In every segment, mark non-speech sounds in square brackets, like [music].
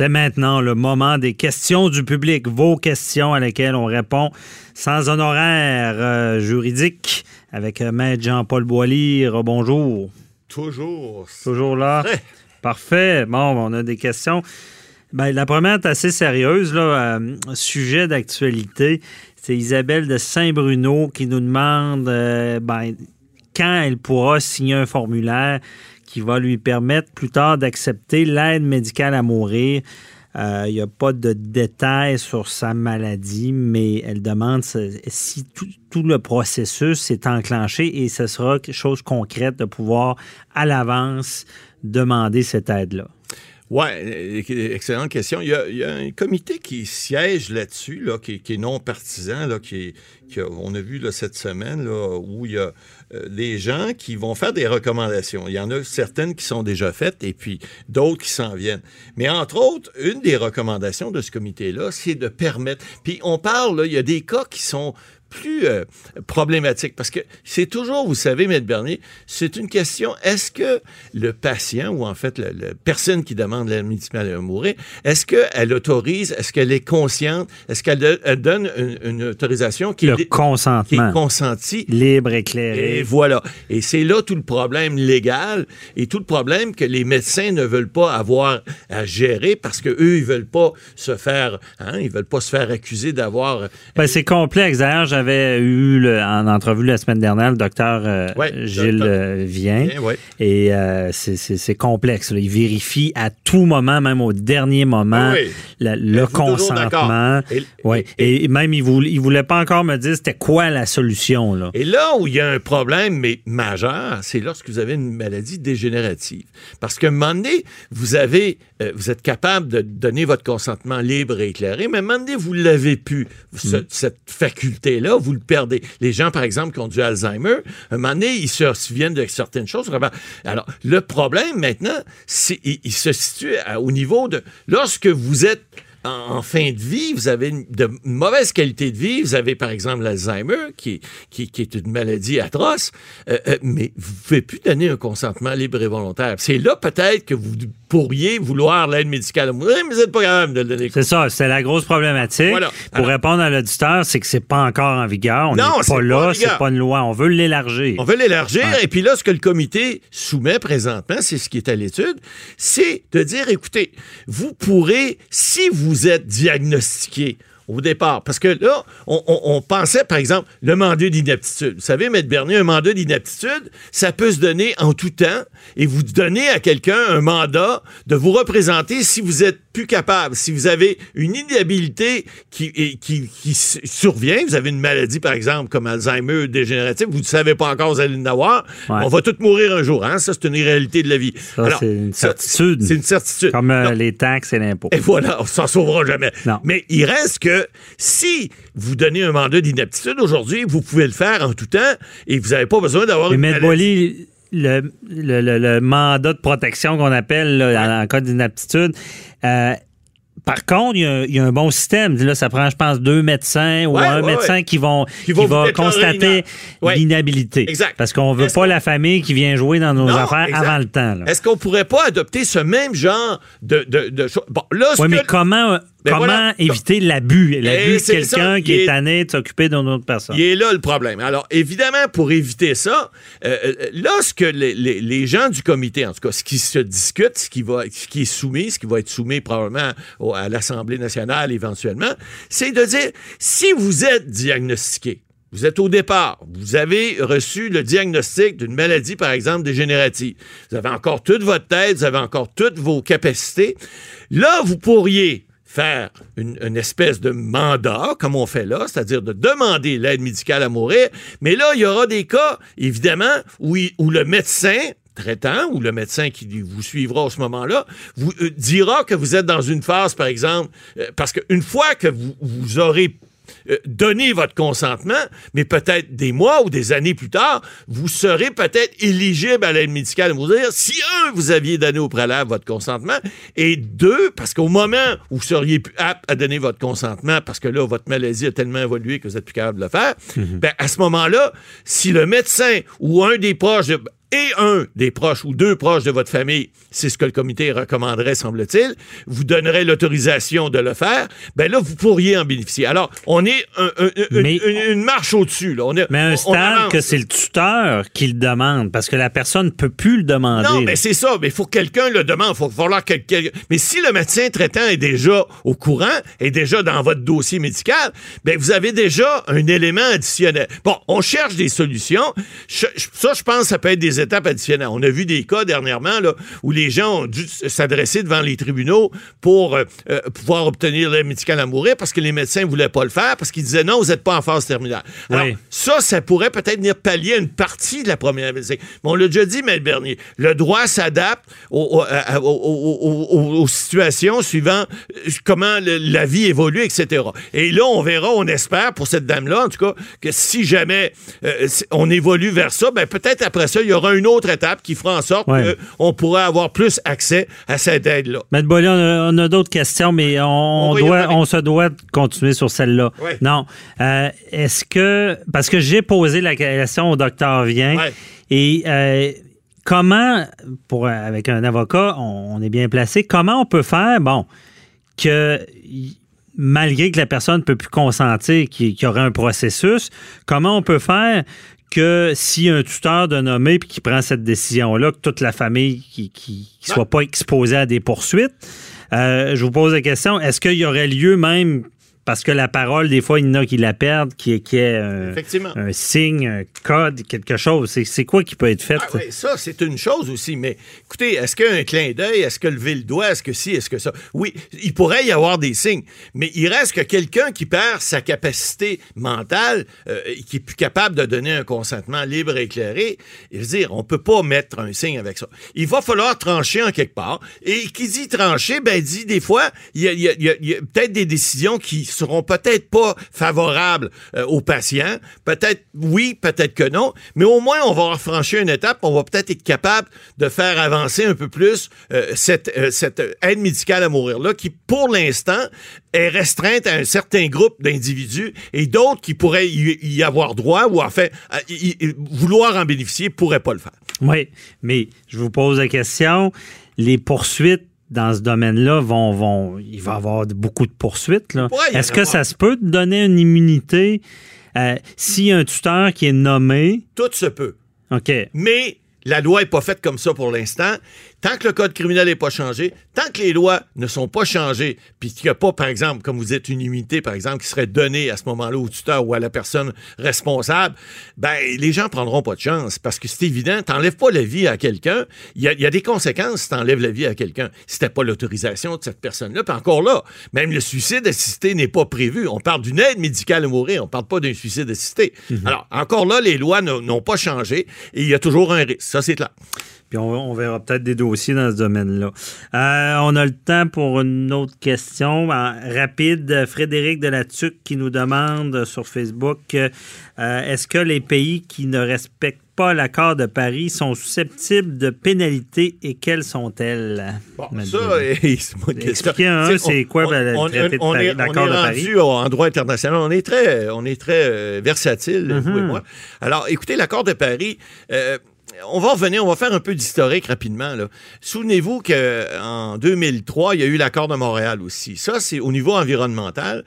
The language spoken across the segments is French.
C'est maintenant le moment des questions du public, vos questions à lesquelles on répond sans honoraire euh, juridique avec euh, Maître Jean-Paul Boilly. Bonjour. Toujours. Toujours là. Parfait. Bon, on a des questions. Ben, la première est assez sérieuse, là, euh, sujet d'actualité. C'est Isabelle de Saint-Bruno qui nous demande euh, ben, quand elle pourra signer un formulaire qui va lui permettre plus tard d'accepter l'aide médicale à mourir. Euh, Il n'y a pas de détails sur sa maladie, mais elle demande si tout, tout le processus est enclenché et ce sera quelque chose de concret de pouvoir à l'avance demander cette aide-là. Oui, excellente question. Il y, a, un comité qui siège là-dessus, là, qui, est non partisan, là, qui, qui a, on a vu cette semaine où il y a euh, des gens qui vont faire des recommandations. Il y en a certaines qui sont déjà faites et puis d'autres qui s'en viennent. Mais entre autres, une des recommandations de ce comité-là, c'est de permettre. Puis on parle, là, il y a des cas qui sont plus euh, problématique parce que c'est toujours, vous savez, Maître Bernier, c'est une question, est-ce que le patient ou en fait la, personne qui demande l'aide médicale à mourir, est-ce qu'elle autorise, est-ce qu'elle est consciente, est-ce qu'elle elle donne une, une, autorisation qui, le est, consentement. qui est consentie? Libre, éclairé. Et voilà. Et c'est là tout le problème légal et tout le problème que les médecins ne veulent pas avoir à gérer parce que eux ils veulent pas se faire, hein, ils veulent pas se faire accuser d'avoir. Ben, c'est complexe. D'ailleurs, j'avais eu le, en entrevue la semaine dernière le docteur euh, Ouais, Gilles docteur- euh, Vien. Ouais. Et euh, c'est- complexe. là. Il vérifie à tout moment, même au dernier moment, Oui, la- le consentement. Et- Ouais. Et, même, il voulait, il voulait pas encore me dire c'était quoi la solution. Là. Et là où il y a un problème, mais majeur, c'est lorsque vous avez une maladie dégénérative. Parce qu'à un moment donné, vous avez, euh, vous êtes capable de donner votre consentement libre et éclairé, mais à un moment donné, vous l'avez plus. Ce- Cette faculté-là, vous le perdez. Les gens, par exemple, qui ont du Alzheimer, à un moment donné, ils se souviennent de certaines choses. Alors, le problème maintenant, c'est, il, il se situe à- au niveau de, lorsque vous êtes en, en fin de vie, vous avez une, de mauvaise qualité de vie. Vous avez, par exemple, l'Alzheimer, qui, qui, qui est une maladie atroce, euh, euh, mais vous ne pouvez plus donner un consentement libre et volontaire. C'est là peut-être que vous pourriez vouloir l'aide médicale mourir, mais vous n'êtes pas capable de le donner. C'est ça, c'est la grosse problématique. Voilà. Pour Alors- répondre à l'auditeur, c'est que c'est pas encore en vigueur. On Non, n'est pas pas là, c'est pas une loi. On veut l'élargir. On veut l'élargir. Ouais. Et puis là, ce que le comité soumet présentement, c'est ce qui est à l'étude, c'est de dire, écoutez, vous pourrez, si vous êtes diagnostiqué au départ, parce que là, on, pensait, par exemple, le mandat d'inaptitude. Vous savez, Maître Bernier, un mandat d'inaptitude, ça peut se donner en tout temps et vous donnez à quelqu'un un mandat de vous représenter si vous êtes plus capable, si vous avez une inhabilité qui, survient, vous avez une maladie, par exemple, comme Alzheimer dégénérative, vous ne savez pas encore vous allez en avoir, Ouais. on va tous mourir un jour. Hein? Ça, c'est une réalité de la vie. C'est une certitude. C'est une certitude. Comme euh, les taxes et l'impôt. Et voilà, on s'en sauvera jamais. Non. Mais il reste que si vous donnez un mandat d'inaptitude aujourd'hui, vous pouvez le faire en tout temps et vous n'avez pas besoin d'avoir une maladie. Le, le- le- le mandat de protection qu'on appelle là, en, en cas d'inaptitude, euh, par contre, il y, a, il y a un bon système. Là, ça prend, je pense, deux médecins ou Ouais, un ouais, médecin ouais. qui vont Qui va constater l'inhabilité. Exact. Parce qu'on veut pas la famille qui vient jouer dans nos Non, affaires exact. avant le temps. Est-ce qu'on pourrait pas adopter ce même genre de, de, de? Bon, là, Oui, que- mais comment, Ben comment voilà. éviter l'abus? L'abus de quelqu'un qui est est- tanné de s'occuper d'une autre personne. Il est là le problème. Alors, évidemment, pour éviter ça, euh, euh, lorsque les, les- les gens du comité, en tout cas, ce qui se discute, ce qui, va, ce qui est soumis, ce qui va être soumis probablement au- à l'Assemblée nationale éventuellement, c'est de dire, si vous êtes diagnostiqué, vous êtes au départ, vous avez reçu le diagnostic d'une maladie, par exemple, dégénérative. Vous avez encore toute votre tête, vous avez encore toutes vos capacités. Là, vous pourriez faire une, espèce de mandat, comme on fait là, c'est-à-dire de demander l'aide médicale à mourir. Mais là, il y aura des cas, évidemment, où, le médecin traitant ou le médecin qui vous suivra à ce moment-là vous euh, dira que vous êtes dans une phase, par exemple, euh, parce qu'une fois que vous aurez euh, donner votre consentement, mais peut-être des mois ou des années plus tard, vous serez peut-être éligible à l'aide médicale. Vous dire si un, vous aviez donné au préalable votre consentement, et deux, parce qu'au moment où vous seriez plus apte à donner votre consentement, parce que là, votre maladie a tellement évolué que vous êtes plus capable de le faire, ben, à ce moment-là, si le médecin ou un des proches de- et un des proches ou deux proches de votre famille, c'est ce que le comité recommanderait, semble-t-il, vous donnerait l'autorisation de le faire, ben là, vous pourriez en bénéficier. Alors, on est un- un- une, Mais- une- une marche au-dessus. Là. On est, Mais un stade que c'est le tuteur qui le demande, parce que la personne ne peut plus le demander. Non, là. mais c'est ça. Mais il faut que quelqu'un le demande. Il faut falloir que quelqu'un. Mais si le médecin traitant est déjà au courant, est déjà dans votre dossier médical, ben vous avez déjà un élément additionnel. Bon, on cherche des solutions. Je- ça, je pense, ça peut être des étapes additionnelles. On a vu des cas dernièrement là, où les gens ont dû s'adresser devant les tribunaux pour euh, euh, pouvoir obtenir l'aide médicale à mourir parce que les médecins ne voulaient pas le faire parce qu'ils disaient non, vous n'êtes pas en phase terminale. Alors, Oui. ça, ça pourrait peut-être venir pallier une partie de la première visite. Mais on l'a déjà dit, Maître Bernier, le droit s'adapte aux situations suivant euh, comment le- la vie évolue, etc. Et là, on verra, on espère pour cette dame-là, en tout cas, que si jamais euh, on évolue vers ça, ben peut-être après ça, il y aura une autre étape qui fera en sorte Ouais. qu'on pourra avoir plus accès à cette aide-là. Maître Boilly, on a, d'autres questions, mais on, doit, on se doit de continuer sur celle-là. Ouais. Non. Euh, Est-ce que. Parce que j'ai posé la question au docteur Vien. Ouais. Et euh, comment, pour, avec un avocat, on, on est bien placé, comment on peut faire, bon, que malgré que la personne ne peut plus consentir, qu'il y aurait un processus, comment on peut faire que si un tuteur de nommé puis qui prend cette décision-là, que toute la famille qui qui, qui soit pas exposée à des poursuites, euh, je vous pose la question, est-ce qu'il y aurait lieu même, parce que la parole, des fois, il y en a qui la perdent, qui est, qui est un, signe, un code, quelque chose. C'est, quoi qui peut être fait? Ah ouais, ça, c'est une chose aussi. Mais écoutez, est-ce qu'un clin d'œil, est-ce que lever le doigt, est-ce que si, est-ce que ça? Oui, il pourrait y avoir des signes. Mais il reste que quelqu'un qui perd sa capacité mentale, euh, qui est plus capable de donner un consentement libre et éclairé, je veux dire, on peut pas mettre un signe avec ça. Il va falloir trancher en quelque part. Et qui dit trancher, ben dit des fois, il y a, il il il a peut-être des décisions qui seront peut-être pas favorables euh, aux patients. Peut-être oui, peut-être que non. Mais au moins, on va avoir franchi une étape. On va peut-être être capable de faire avancer un peu plus euh, cette, euh, cette aide médicale à mourir-là, qui, pour l'instant, est restreinte à un certain groupe d'individus et d'autres qui pourraient y, avoir droit ou, en fait, à- y- y- vouloir en bénéficier pourraient pas le faire. Oui, mais je vous pose la question. Les poursuites dans ce domaine-là vont, vont. Il va y avoir beaucoup de poursuites. Là. Est-ce que ça se peut de donner une immunité euh, si un tuteur qui est nommé? Tout se peut. OK. Mais la loi n'est pas faite comme ça pour l'instant. Tant que le code criminel n'est pas changé, tant que les lois ne sont pas changées, puis qu'il n'y a pas, par exemple, comme vous dites, une immunité, par exemple, qui serait donnée à ce moment-là au tuteur ou à la personne responsable, ben les gens prendront pas de chance parce que c'est évident, t'enlèves pas la vie à quelqu'un, il y a, il y a des conséquences si t'enlèves la vie à quelqu'un. Si t'as pas l'autorisation de cette personne-là, puis encore là, même le suicide assisté n'est pas prévu. On parle d'une aide médicale à mourir, on parle pas d'un suicide assisté. Alors, encore là, les lois n'ont n'ont pas changé et il y a toujours un risque. Ça, c'est clair. Puis on, on verra peut-être des dossiers dans ce domaine-là. Euh, on a le temps pour une autre question. Rapide, Frédéric Delatuc qui nous demande sur Facebook euh, est-ce que les pays qui ne respectent pas l'accord de Paris sont susceptibles de pénalités et quelles sont-elles? Bon, ça, [laughs] c'est moi qui Expliquez un, c'est quoi, l'accord de Paris? en droit international. On est très, on est très euh, versatile, Mm-hmm. vous et moi. Alors, écoutez, l'accord de Paris. euh, on va revenir, on va faire un peu d'historique rapidement. Souvenez-vous qu'en 2003, il y a eu l'accord de Montréal aussi. Ça, c'est au niveau environnemental.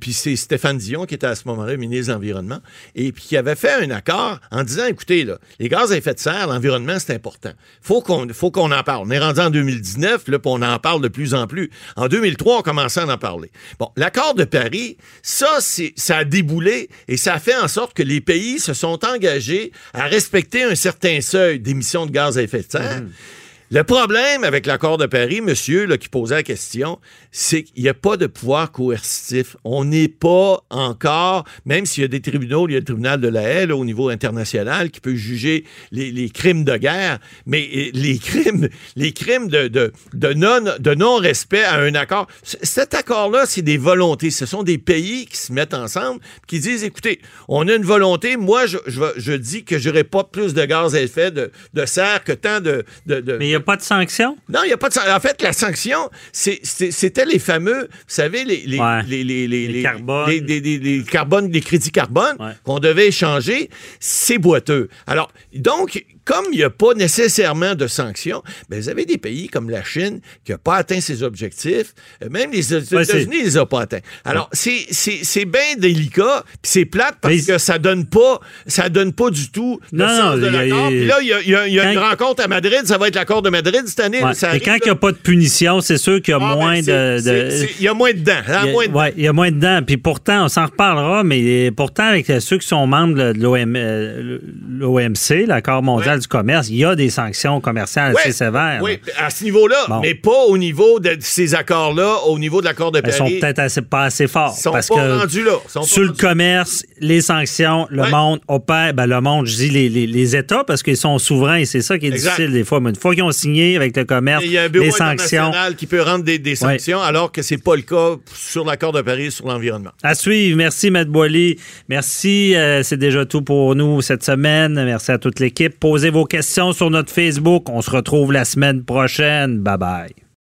Puis c'est Stéphane Dion qui était à ce moment-là ministre de l'Environnement et puis qui avait fait un accord en disant, écoutez, là, les gaz à effet de serre, l'environnement, c'est important. Faut qu'on faut qu'on en parle. On est rendu en 2019, là, puis on en parle de plus en plus. En 2003, on commençait à en parler. Bon, l'accord de Paris, ça, ça a déboulé et ça a fait en sorte que les pays se sont engagés à respecter un certain seuil d'émissions de gaz à effet de serre. Le problème avec l'accord de Paris, monsieur qui posait la question, c'est qu'il n'y a pas de pouvoir coercitif. On n'est pas encore, même s'il y a des tribunaux, il y a le tribunal de la haie au niveau international qui peut juger les, crimes de guerre, mais les crimes, les crimes de, non, de non-respect à un accord. Cet accord-là, c'est des volontés. Ce sont des pays qui se mettent ensemble, qui disent, écoutez, on a une volonté. Moi, je, dis que j'aurai pas plus de gaz à effet de, serre que tant de, n'y a pas de sanction? non, il n'y a pas de san- En fait, la sanction, c'était les fameux, vous savez, les, les, Ouais. les, les, les, Les carbones. les les crédits carbone Ouais. qu'on devait échanger. C'est boiteux. Alors, donc, comme il n'y a pas nécessairement de sanctions, ben, vous avez des pays comme la Chine qui n'a pas atteint ses objectifs. Euh, Même les États-Unis ne les ont pas atteints. Alors, c'est- bien délicat, puis c'est plate parce Mais que ça donne pas ça donne pas du tout le Non, sens de l'accord. Puis là, il y a, il y a- il y a une rencontre à Madrid. Ça va être l'accord de Madrid cette année. Ouais. Ça Et quand il n'y a pas de punition, c'est sûr qu'il y a Ah, ben, moins de. Il y a moins de dents. hein, Il y a, moins de dents. ouais, il y a moins dedans. Puis pourtant, on s'en reparlera, mais pourtant, avec ceux qui sont membres de l'OM, euh, l'OMC, l'accord mondial Du commerce, il y a des sanctions commerciales assez sévères. Oui, à ce niveau-là, Bon. mais pas au niveau de ces accords-là, au niveau de l'accord de Elles sont Paris. peut-être assez, pas assez forts. Ils sont parce pas que rendus là. Ils sont pas sur le rendus- commerce, les sanctions, le Ouais. monde opère, ben le monde, je dis les, les- les États, parce qu'ils sont souverains et c'est ça qui est Exact. difficile des fois. Mais une fois qu'ils ont signé avec le commerce, Il y a un bureau les sanctions. qui peut rendre des, des sanctions, alors que c'est pas le cas sur l'accord de Paris sur l'environnement. À suivre. Merci, Matt Boily. Merci. euh, c'est déjà tout pour nous cette semaine. Merci à toute l'équipe. Posez vos questions sur notre Facebook. On se retrouve la semaine prochaine. Bye bye.